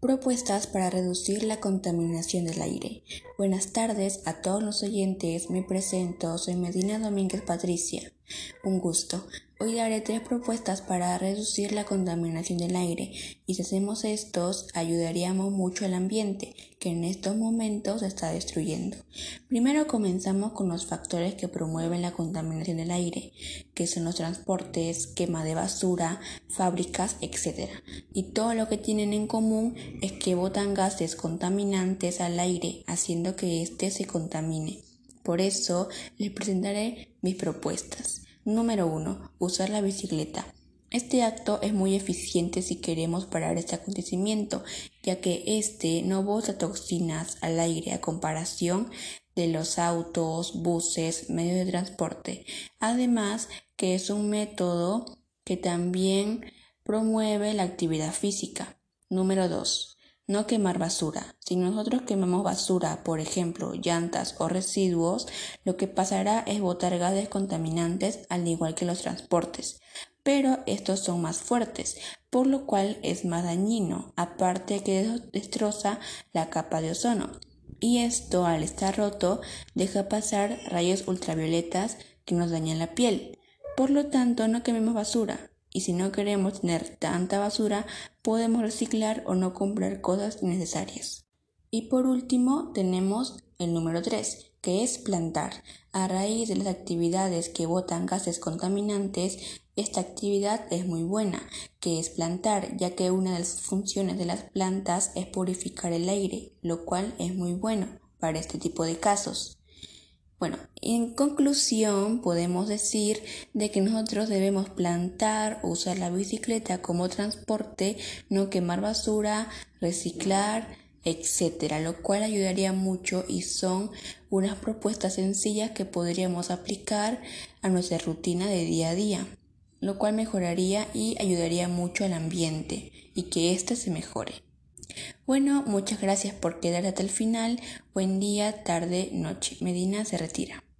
Propuestas para reducir la contaminación del aire. Buenas tardes a todos los oyentes. Me presento, soy Medina Domínguez Patricia. Un gusto. Hoy daré tres propuestas para reducir la contaminación del aire y si hacemos estos ayudaríamos mucho al ambiente que en estos momentos se está destruyendo. Primero comenzamos con los factores que promueven la contaminación del aire, que son los transportes, quema de basura, fábricas, etc. Y todo lo que tienen en común es que botan gases contaminantes al aire, haciendo que éste se contamine. Por eso les presentaré mis propuestas. Número 1. Usar la bicicleta. Este acto es muy eficiente si queremos parar este acontecimiento, ya que este no bota toxinas al aire a comparación de los autos, buses, medios de transporte. Además, que es un método que también promueve la actividad física. Número 2. No quemar basura. Si nosotros quemamos basura, por ejemplo, llantas o residuos, lo que pasará es botar gases contaminantes al igual que los transportes. Pero estos son más fuertes, por lo cual es más dañino, aparte que destroza la capa de ozono. Y esto, al estar roto, deja pasar rayos ultravioletas que nos dañan la piel. Por lo tanto, no quememos basura, y si no queremos tener tanta basura, podemos reciclar o no comprar cosas innecesarias. Y por último, tenemos el número 3, que es plantar. A raíz de las actividades que botan gases contaminantes, esta actividad es muy buena, que es plantar, ya que una de las funciones de las plantas es purificar el aire, lo cual es muy bueno para este tipo de casos. Bueno, en conclusión podemos decir de que nosotros debemos plantar, usar la bicicleta como transporte, no quemar basura, reciclar, etcétera, lo cual ayudaría mucho y son unas propuestas sencillas que podríamos aplicar a nuestra rutina de día a día, lo cual mejoraría y ayudaría mucho al ambiente y que éste se mejore. Bueno, muchas gracias por quedar hasta el final. Buen día, tarde, noche. Medina se retira.